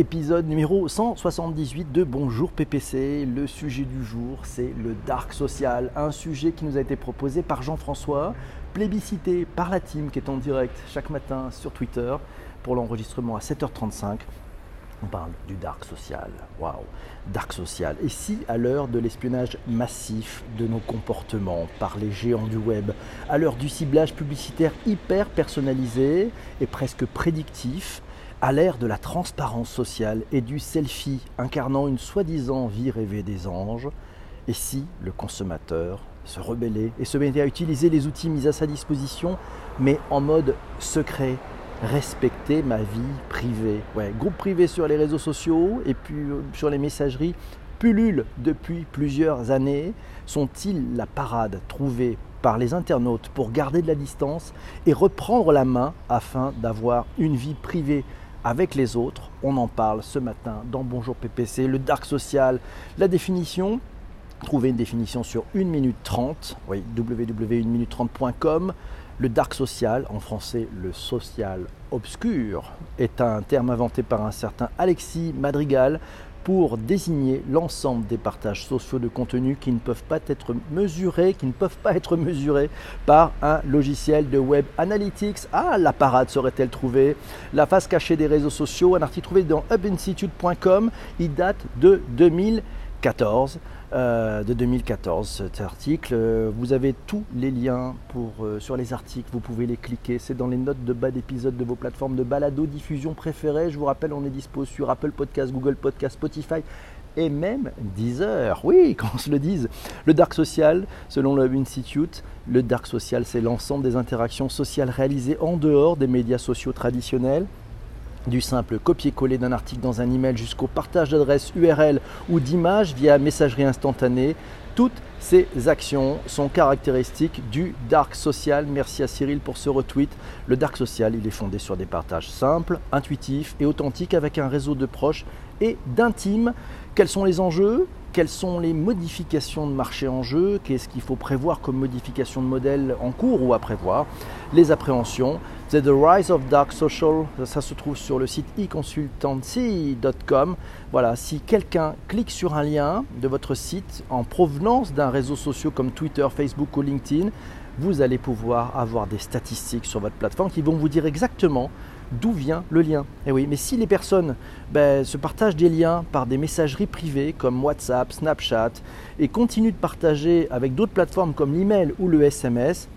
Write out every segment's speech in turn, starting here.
épisode numéro 178 de Bonjour PPC. Le sujet du jour, c'est le dark social, un sujet qui nous a été proposé par Jean-François, plébiscité par la team qui est en direct chaque matin sur Twitter pour l'enregistrement à 7h35. On parle du dark social. Waouh, dark social. Et si, à l'heure de l'espionnage massif de nos comportements par les géants du web, à l'heure du ciblage publicitaire hyper personnalisé et presque prédictif, à l'ère de la transparence sociale et du selfie incarnant une soi-disant vie rêvée des anges, et si le consommateur se rebellait et se mettait à utiliser les outils mis à sa disposition, mais en mode secret, respecter ma vie privée. Ouais, groupe privé sur les réseaux sociaux et puis euh, sur les messageries pullulent depuis plusieurs années. Sont-ils la parade trouvée par les internautes pour garder de la distance et reprendre la main afin d'avoir une vie privée avec les autres. On en parle ce matin dans Bonjour PPC, le dark social, la définition. Trouvez une définition sur 1 minute 30, oui, www.1minute30.com. Le dark social, en français le social obscur, est un terme inventé par un certain Alexis Madrigal pour désigner l'ensemble des partages sociaux de contenu qui ne peuvent pas être mesurés, qui ne peuvent pas être mesurés par un logiciel de web analytics. Ah, la parade serait-elle trouvée? La face cachée des réseaux sociaux, un article trouvé dans hubinstitute.com, il date de 2014. Euh, de 2014, cet article. Euh, vous avez tous les liens pour, euh, sur les articles, vous pouvez les cliquer. C'est dans les notes de bas d'épisode de vos plateformes de balado diffusion préférées. Je vous rappelle, on est dispo sur Apple Podcast, Google Podcast, Spotify et même Deezer. Oui, qu'on se le dise. Le dark social, selon le Institute, le dark social, c'est l'ensemble des interactions sociales réalisées en dehors des médias sociaux traditionnels du simple copier-coller d'un article dans un email jusqu'au partage d'adresses URL ou d'images via messagerie instantanée, toutes ces actions sont caractéristiques du dark social. Merci à Cyril pour ce retweet. Le dark social, il est fondé sur des partages simples, intuitifs et authentiques avec un réseau de proches et d'intimes. Quels sont les enjeux? Quelles sont les modifications de marché en jeu, qu'est-ce qu'il faut prévoir comme modification de modèle en cours ou à prévoir, les appréhensions. The Rise of Dark Social, ça se trouve sur le site econsultancy.com. Voilà, si quelqu'un clique sur un lien de votre site en provenance d'un réseau social comme Twitter, Facebook ou LinkedIn, vous allez pouvoir avoir des statistiques sur votre plateforme qui vont vous dire exactement d'où vient le lien. Et eh oui, mais si les personnes ben, se partagent des liens par des messageries privées comme WhatsApp, Snapchat et continuent de partager avec d'autres plateformes comme l'email ou le SMS,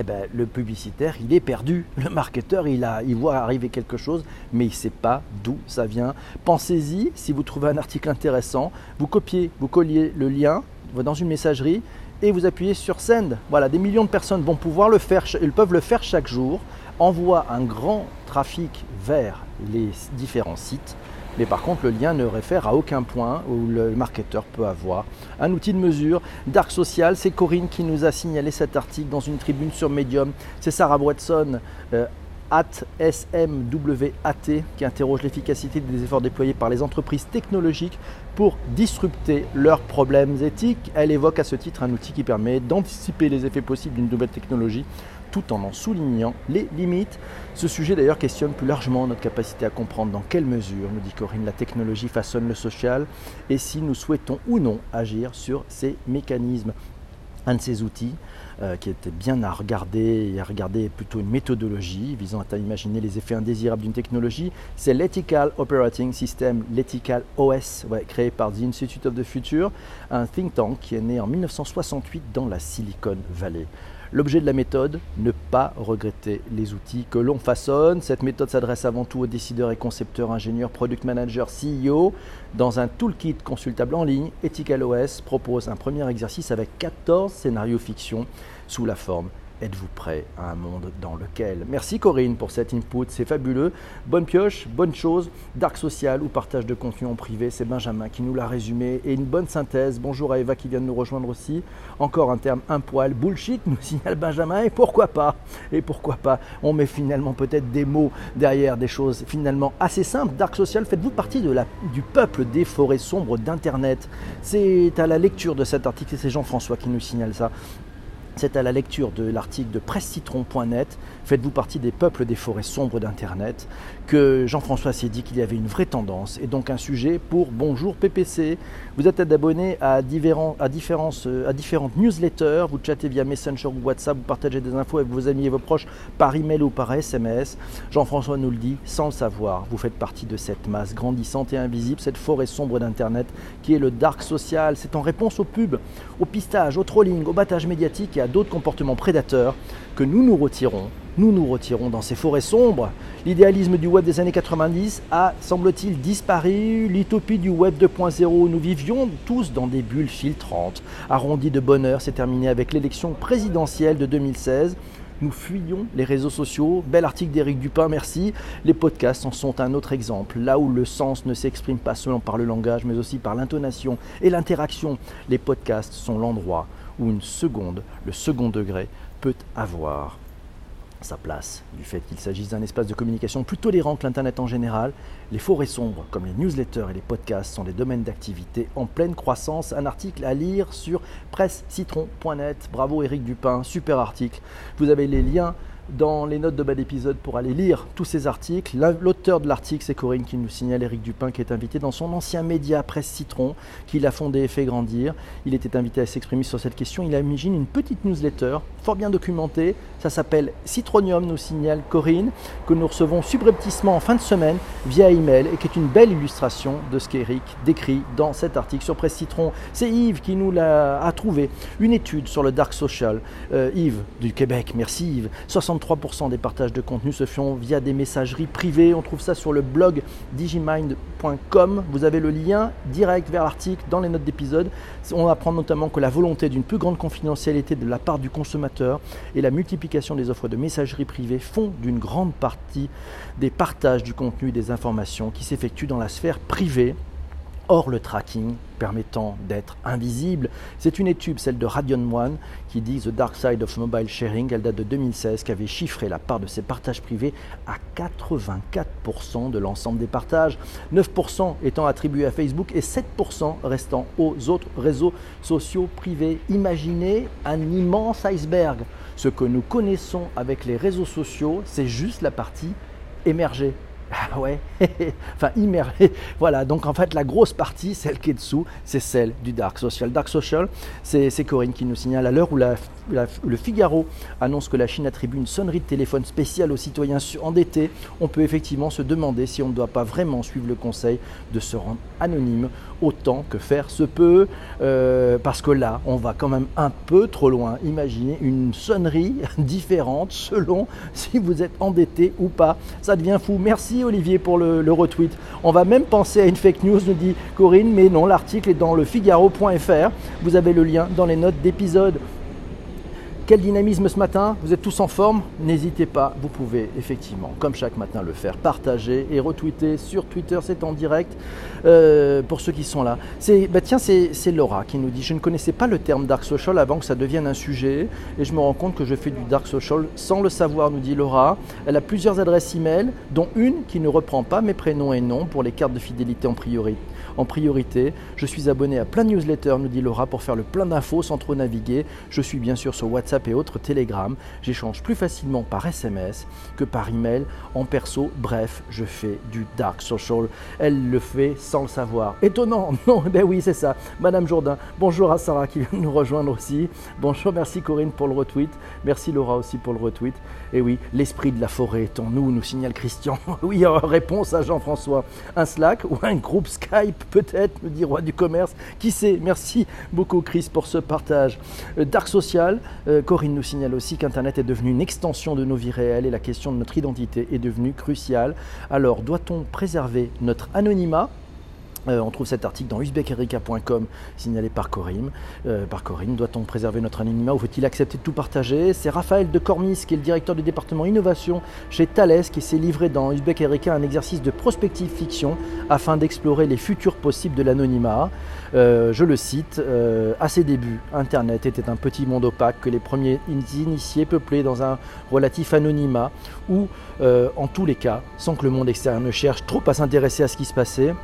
eh ben, le publicitaire, il est perdu. Le marketeur, il, a, il voit arriver quelque chose, mais il ne sait pas d'où ça vient. Pensez-y, si vous trouvez un article intéressant, vous copiez, vous colliez le lien dans une messagerie et vous appuyez sur Send. Voilà, des millions de personnes vont pouvoir le faire, ils peuvent le faire chaque jour, envoie un grand trafic vers les différents sites, mais par contre le lien ne réfère à aucun point où le marketeur peut avoir un outil de mesure. Dark Social, c'est Corinne qui nous a signalé cet article dans une tribune sur Medium. C'est Sarah Watson. Euh, at SMWAT qui interroge l'efficacité des efforts déployés par les entreprises technologiques pour disrupter leurs problèmes éthiques. Elle évoque à ce titre un outil qui permet d'anticiper les effets possibles d'une nouvelle technologie tout en en soulignant les limites. Ce sujet d'ailleurs questionne plus largement notre capacité à comprendre dans quelle mesure, nous dit Corinne, la technologie façonne le social et si nous souhaitons ou non agir sur ces mécanismes. Un de ces outils euh, qui était bien à regarder et à regarder plutôt une méthodologie visant à imaginer les effets indésirables d'une technologie, c'est l'Ethical Operating System, l'Ethical OS, créé par The Institute of the Future, un think tank qui est né en 1968 dans la Silicon Valley. L'objet de la méthode, ne pas regretter les outils que l'on façonne. Cette méthode s'adresse avant tout aux décideurs et concepteurs, ingénieurs, product managers, CEO. Dans un toolkit consultable en ligne, EthicalOS propose un premier exercice avec 14 scénarios fiction sous la forme Êtes-vous prêt à un monde dans lequel? Merci Corinne pour cet input, c'est fabuleux. Bonne pioche, bonne chose, dark social ou partage de contenu en privé, c'est Benjamin qui nous l'a résumé. Et une bonne synthèse. Bonjour à Eva qui vient de nous rejoindre aussi. Encore un terme un poil. Bullshit, nous signale Benjamin. Et pourquoi pas? Et pourquoi pas? On met finalement peut-être des mots derrière des choses finalement assez simples. Dark social, faites-vous partie du peuple des forêts sombres d'Internet? C'est à la lecture de cet article, c'est Jean-François qui nous signale ça c'est à la lecture de l'article de pressecitron.net, Faites-vous partie des peuples des forêts sombres d'Internet, que Jean-François s'est dit qu'il y avait une vraie tendance et donc un sujet pour Bonjour PPC. Vous êtes abonné à, à, à différentes newsletters, vous chattez via Messenger ou WhatsApp, vous partagez des infos avec vos amis et vos proches par email ou par SMS. Jean-François nous le dit sans le savoir, vous faites partie de cette masse grandissante et invisible, cette forêt sombre d'Internet qui est le dark social. C'est en réponse aux pubs, au pistage, au trolling, au battage médiatique et à d'autres comportements prédateurs que nous nous retirons, nous nous retirons dans ces forêts sombres. L'idéalisme du web des années 90 a, semble-t-il, disparu. L'utopie du web 2.0, nous vivions tous dans des bulles filtrantes. Arrondi de bonheur, s'est terminé avec l'élection présidentielle de 2016. Nous fuyons les réseaux sociaux. Bel article d'Éric Dupin, merci. Les podcasts en sont un autre exemple. Là où le sens ne s'exprime pas seulement par le langage, mais aussi par l'intonation et l'interaction, les podcasts sont l'endroit où une seconde, le second degré, peut avoir sa place du fait qu'il s'agisse d'un espace de communication plus tolérant que l'Internet en général. Les forêts sombres, comme les newsletters et les podcasts, sont des domaines d'activité en pleine croissance. Un article à lire sur pressecitron.net. Bravo Eric Dupin, super article. Vous avez les liens dans les notes de bas d'épisode pour aller lire tous ces articles. L'auteur de l'article, c'est Corinne qui nous signale Eric Dupin, qui est invité dans son ancien média Presse Citron, qu'il a fondé et fait grandir. Il était invité à s'exprimer sur cette question. Il imagine une petite newsletter, fort bien documentée. Ça s'appelle Citronium, nous signale Corinne, que nous recevons subrepticement en fin de semaine via email et qui est une belle illustration de ce qu'Eric décrit dans cet article sur Presse Citron. C'est Yves qui nous l'a a trouvé. Une étude sur le dark social. Euh, Yves du Québec, merci Yves. 3% des partages de contenu se font via des messageries privées. On trouve ça sur le blog digimind.com. Vous avez le lien direct vers l'article dans les notes d'épisode. On apprend notamment que la volonté d'une plus grande confidentialité de la part du consommateur et la multiplication des offres de messagerie privée font d'une grande partie des partages du contenu et des informations qui s'effectuent dans la sphère privée hors le tracking permettant d'être invisible. C'est une étude, celle de Radion One, qui dit The Dark Side of Mobile Sharing. Elle date de 2016, qui avait chiffré la part de ces partages privés à 84% de l'ensemble des partages, 9% étant attribués à Facebook et 7% restant aux autres réseaux sociaux privés. Imaginez un immense iceberg. Ce que nous connaissons avec les réseaux sociaux, c'est juste la partie émergée. Ah ouais, enfin immergé. Voilà, donc en fait la grosse partie, celle qui est dessous, c'est celle du Dark Social. Dark Social, c'est Corinne qui nous signale à l'heure où le Figaro annonce que la Chine attribue une sonnerie de téléphone spéciale aux citoyens endettés. On peut effectivement se demander si on ne doit pas vraiment suivre le conseil de se rendre anonyme autant que faire se peut, euh, parce que là, on va quand même un peu trop loin. Imaginez une sonnerie différente selon si vous êtes endetté ou pas. Ça devient fou. Merci Olivier pour le, retweet. On va même penser à une fake news, nous dit Corinne, mais non, l'article est dans le figaro.fr. Vous avez le lien dans les notes d'épisode. Quel dynamisme ce matin. Vous êtes tous en forme. N'hésitez pas, vous pouvez effectivement, comme chaque matin, le faire, partager et retweeter. Sur Twitter, c'est en direct. Euh, pour ceux qui sont là. Bah tiens, c'est, Laura qui nous dit Je ne connaissais pas le terme dark social avant que ça devienne un sujet et je me rends compte que je fais du dark social sans le savoir, nous dit Laura. Elle a plusieurs adresses e-mail, dont une qui ne reprend pas mes prénoms et noms pour les cartes de fidélité en priorité en priorité. Je suis abonné à plein de newsletters, nous dit Laura, pour faire le plein d'infos sans trop naviguer. Je suis bien sûr sur WhatsApp et autres Telegram. J'échange plus facilement par SMS que par email, en perso. Bref, je fais du dark social. Elle le fait sans le savoir. Étonnant, non Ben oui, c'est ça. Madame Jourdain, bonjour à Sarah qui vient nous rejoindre aussi. Bonjour, merci Corinne pour le retweet. Merci Laura aussi pour le retweet. Et oui, l'esprit de la forêt est en nous, nous signale Christian. oui, réponse à Jean-François. Un Slack ou un groupe Skype peut-être, me dit Roi du Commerce. Qui sait? Merci beaucoup, Chris, pour ce partage. Euh, Dark Social, euh, Corinne nous signale aussi qu'Internet est devenu une extension de nos vies réelles et la question de notre identité est devenue cruciale. Alors, doit-on préserver notre anonymat? Euh, on trouve cet article dans uzbekerika.com signalé par Corinne. Euh, par Corinne. Doit-on préserver notre anonymat ou faut-il accepter de tout partager? C'est Raphaël de Cormis, qui est le directeur du département innovation chez Thales, qui s'est livré dans Uzbek Erika un exercice de prospective fiction afin d'explorer les futurs possibles de l'anonymat. Euh, je le cite, à ses débuts, Internet était un petit monde opaque que les premiers initiés peuplaient dans un relatif anonymat ou, en tous les cas, sans que le monde extérieur ne cherche trop à s'intéresser à ce qui se passait,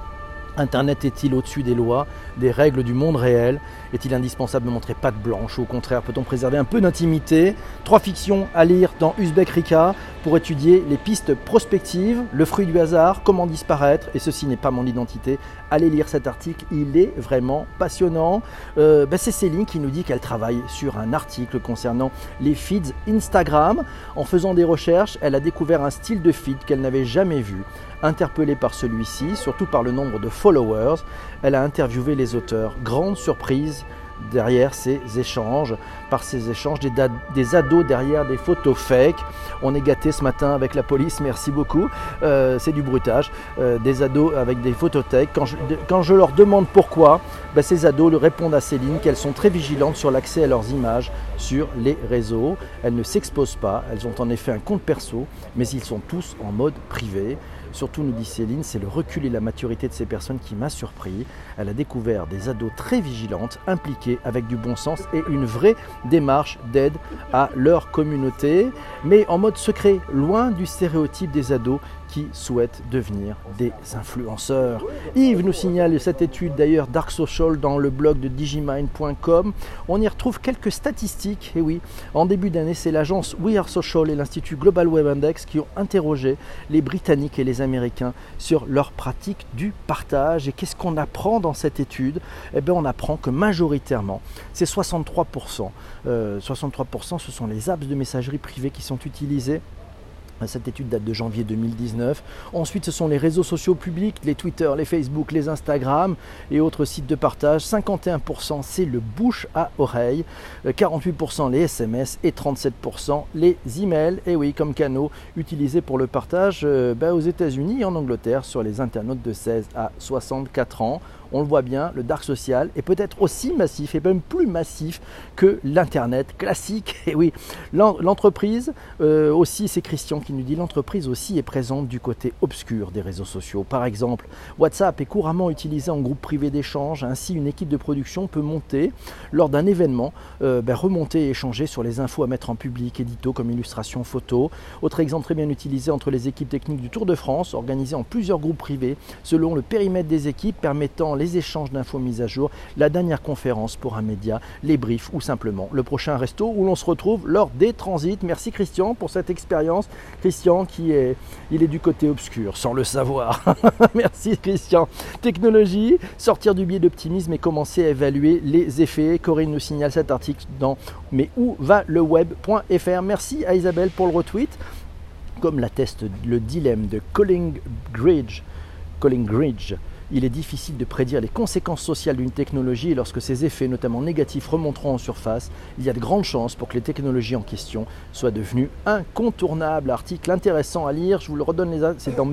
Internet est-il au-dessus des lois, des règles du monde réel Est-il indispensable de montrer patte blanche Au contraire, peut-on préserver un peu d'intimité Trois fictions à lire dans Uzbek Rika pour étudier les pistes prospectives, le fruit du hasard, comment disparaître, et ceci n'est pas mon identité. Allez lire cet article, il est vraiment passionnant. Euh, ben, c'est Céline qui nous dit qu'elle travaille sur un article concernant les feeds Instagram. En faisant des recherches, elle a découvert un style de feed qu'elle n'avait jamais vu. Interpellée par celui-ci, surtout par le nombre de followers, elle a interviewé les auteurs. Grande surprise derrière ces échanges, par ces échanges, des, ados derrière des photos fake. On est gâté ce matin avec la police, merci beaucoup. Euh, c'est du brutage. Euh, des ados avec des tech. Quand je, leur demande pourquoi, ben, ces ados répondent à Céline qu'elles sont très vigilantes sur l'accès à leurs images sur les réseaux. Elles ne s'exposent pas, elles ont en effet un compte perso, mais ils sont tous en mode privé. Surtout, nous dit Céline, c'est le recul et la maturité de ces personnes qui m'a surpris. Elle a découvert des ados très vigilantes, impliquées avec du bon sens et une vraie démarche d'aide à leur communauté, mais en mode secret, loin du stéréotype des ados qui souhaitent devenir des influenceurs. Yves nous signale cette étude d'ailleurs Dark Social dans le blog de digimind.com. On y retrouve quelques statistiques. Et oui, en début d'année, c'est l'agence We Are Social et l'Institut Global Web Index qui ont interrogé les Britanniques et les Américains sur leur pratique du partage. Et qu'est-ce qu'on apprend dans cette étude? Eh bien, on apprend que majoritairement, c'est 63%. 63%, euh, ce sont les apps de messagerie privée qui sont utilisées cette étude date de janvier 2019. Ensuite, ce sont les réseaux sociaux publics, les Twitter, les Facebook, les Instagram et autres sites de partage. 51% c'est le bouche à oreille, 48% les SMS et 37% les emails. Et oui, comme canaux utilisés pour le partage euh, bah, aux États-Unis et en Angleterre sur les internautes de 16 à 64 ans on le voit bien, le dark social est peut-être aussi massif et même plus massif que l'Internet classique. Et oui, l'entreprise euh, aussi, c'est Christian qui nous dit, l'entreprise aussi est présente du côté obscur des réseaux sociaux. Par exemple, WhatsApp est couramment utilisé en groupe privé d'échange, ainsi une équipe de production peut monter lors d'un événement, euh, ben, remonter et échanger sur les infos à mettre en public, édito comme illustration photo. Autre exemple très bien utilisé entre les équipes techniques du Tour de France, organisé en plusieurs groupes privés selon le périmètre des équipes permettant les échanges d'infos mises à jour, la dernière conférence pour un média, les briefs ou simplement le prochain resto où l'on se retrouve lors des transits. Merci Christian pour cette expérience. Christian qui est, il est du côté obscur sans le savoir. Merci Christian. Technologie, sortir du biais d'optimisme et commencer à évaluer les effets. Corinne nous signale cet article dans mais où va le web.fr. Merci à Isabelle pour le retweet. Comme l'atteste le dilemme de Colin Gridge, Colin Gridge il est difficile de prédire les conséquences sociales d'une technologie et lorsque ces effets, notamment négatifs, remonteront en surface, il y a de grandes chances pour que les technologies en question soient devenues incontournables. Article intéressant à lire, je vous le redonne, c'est dans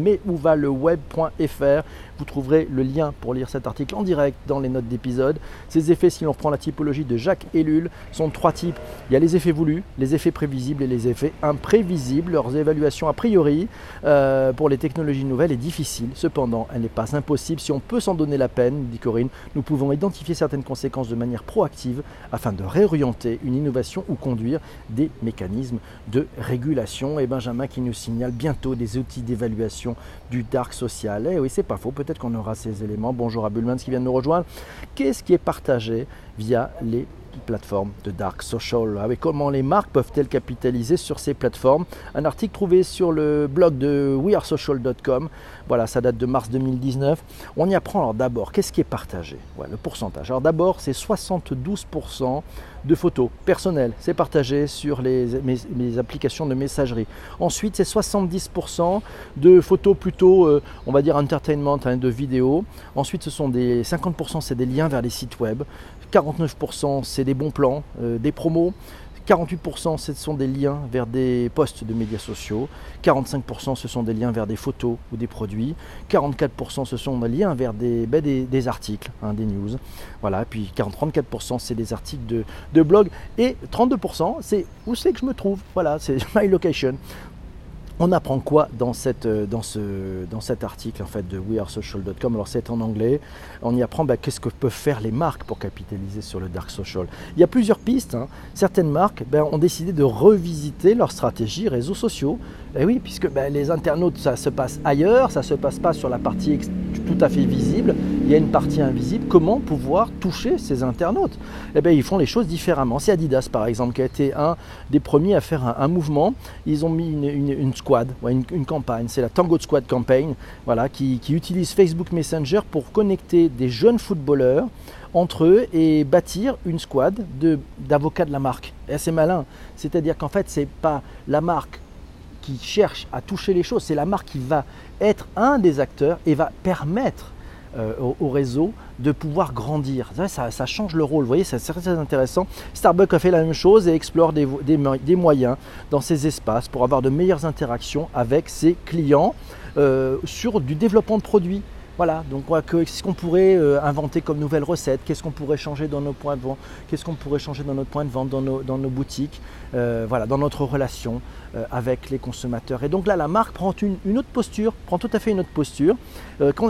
web.fr. Vous trouverez le lien pour lire cet article en direct dans les notes d'épisode. Ces effets, si l'on reprend la typologie de Jacques Ellul, sont trois types. Il y a les effets voulus, les effets prévisibles et les effets imprévisibles. Leurs évaluations a priori euh, pour les technologies nouvelles est difficile. Cependant, elle n'est pas impossible si on peut s'en donner la peine, dit Corinne. Nous pouvons identifier certaines conséquences de manière proactive afin de réorienter une innovation ou conduire des mécanismes de régulation. Et Benjamin qui nous signale bientôt des outils d'évaluation du dark social. Eh oui, c'est pas faux. Peut-être qu'on aura ces éléments. Bonjour à Bullmans qui vient de nous rejoindre. Qu'est-ce qui est partagé via les plateformes de dark social? Ah Comment les marques peuvent-elles capitaliser sur ces plateformes? Un article trouvé sur le blog de wearesocial.com. Voilà, ça date de mars 2019. On y apprend alors d'abord qu'est-ce qui est partagé? le pourcentage. Alors d'abord, c'est 72% de photos personnelles. C'est partagé sur les, applications de messagerie. Ensuite, c'est 70% de photos plutôt, euh, on va dire, entertainment, hein, de vidéos. Ensuite, ce sont des 50%, c'est des liens vers les sites web. 49% c'est des bons plans, euh, des promos. 48% ce sont des liens vers des posts de médias sociaux, 45% ce sont des liens vers des photos ou des produits, 44% ce sont des liens vers des, ben, articles, hein, des news, voilà, puis 34% c'est des articles de, de blog, et 32% c'est où c'est que je me trouve, voilà, c'est my location. On apprend quoi euh, dans, ce, dans cet article en fait, de wearesocial.com Alors c'est en anglais. On y apprend bah, qu'est-ce que peuvent faire les marques pour capitaliser sur le dark social? Il y a plusieurs pistes. Hein. Certaines marques ben, ont décidé de revisiter leur stratégie réseaux sociaux Et oui, puisque ben, les internautes, ça se passe ailleurs, ça ne se passe pas sur la partie tout à fait visible, il y a une partie invisible. Comment pouvoir toucher ces internautes? Eh bien, ils font les choses différemment. C'est Adidas, par exemple, qui a été un des premiers à faire un, mouvement. Ils ont mis une, squad, une, campagne, c'est la Tango Squad Campaign, voilà, qui, utilise Facebook Messenger pour connecter des jeunes footballeurs entre eux et bâtir une squad d'avocats de, la marque. Et c'est malin. C'est-à-dire qu'en fait, c'est pas la marque qui cherche à toucher les choses, c'est la marque qui va être un des acteurs et va permettre euh, au, réseau de pouvoir grandir. Ça, change le rôle, vous voyez, c'est très intéressant. Starbucks a fait la même chose et explore des, moyens dans ces espaces pour avoir de meilleures interactions avec ses clients euh, sur du développement de produits. Voilà, donc qu'est-ce qu'on pourrait euh, inventer comme nouvelle recette? Qu'est-ce qu'on pourrait changer dans nos points de vente? Qu'est-ce qu'on pourrait changer dans notre point de vente, dans nos, boutiques? Voilà, dans notre relation avec les consommateurs. Et donc là, la marque prend une, autre posture, prend tout à fait une autre posture.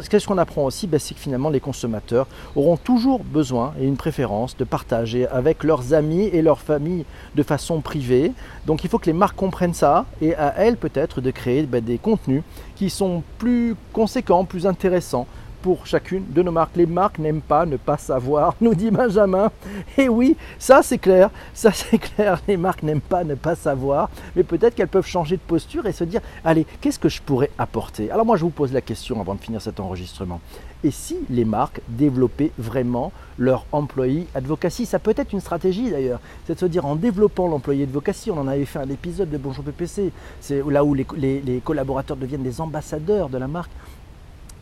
Qu'est-ce qu'on apprend aussi? Ben, C'est que finalement, les consommateurs auront toujours besoin et une préférence de partager avec leurs amis et leurs familles de façon privée. Donc il faut que les marques comprennent ça et à elles peut-être de créer ben, des contenus qui sont plus conséquents, plus intéressants pour chacune de nos marques. Les marques n'aiment pas ne pas savoir, nous dit Benjamin. Et oui, ça c'est clair, ça c'est clair, les marques n'aiment pas ne pas savoir, mais peut-être qu'elles peuvent changer de posture et se dire, allez, qu'est-ce que je pourrais apporter? Alors moi je vous pose la question avant de finir cet enregistrement. Et si les marques développaient vraiment leur employé advocacy? Ça peut être une stratégie d'ailleurs, c'est de se dire en développant l'employé advocacy, on en avait fait un épisode de Bonjour PPC, c'est là où les collaborateurs deviennent des ambassadeurs de la marque.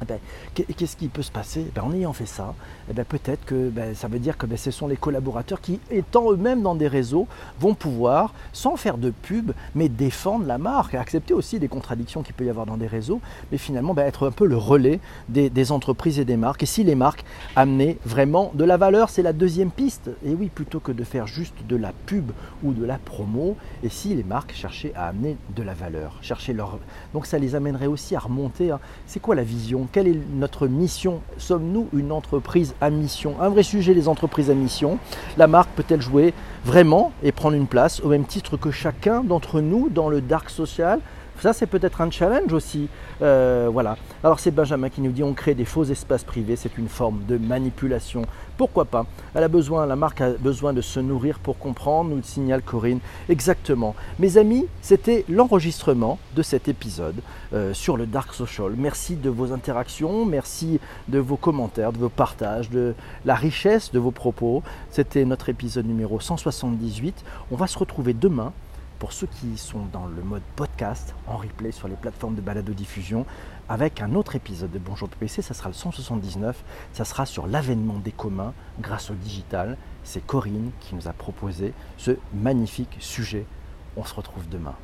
Eh ben, qu'est-ce qui peut se passer? Ben, En ayant fait ça, eh ben, peut-être que ça veut dire que ce sont les collaborateurs qui, étant eux-mêmes dans des réseaux, vont pouvoir, sans faire de pub, mais défendre la marque, accepter aussi des contradictions qu'il peut y avoir dans des réseaux, mais finalement être un peu le relais des, entreprises et des marques. Et si les marques amenaient vraiment de la valeur, c'est la deuxième piste. Et oui, plutôt que de faire juste de la pub ou de la promo, et si les marques cherchaient à amener de la valeur, chercher leur... Donc ça les amènerait aussi à remonter. Hein. C'est quoi la vision quelle est notre mission? Sommes-nous une entreprise à mission? Un vrai sujet, les entreprises à mission. La marque peut-elle jouer vraiment et prendre une place au même titre que chacun d'entre nous dans le dark social? Ça, c'est peut-être un challenge aussi. Euh, voilà. Alors, c'est Benjamin qui nous dit on crée des faux espaces privés, c'est une forme de manipulation. Pourquoi pas? Elle a besoin, la marque a besoin de se nourrir pour comprendre, nous signale Corinne. Exactement. Mes amis, c'était l'enregistrement de cet épisode euh, sur le Dark Social. Merci de vos interactions, merci de vos commentaires, de vos partages, de la richesse de vos propos. C'était notre épisode numéro 178. On va se retrouver demain pour ceux qui sont dans le mode podcast, en replay sur les plateformes de balado-diffusion, avec un autre épisode de Bonjour PPC, ça sera le 179, ça sera sur l'avènement des communs grâce au digital. C'est Corinne qui nous a proposé ce magnifique sujet. On se retrouve demain.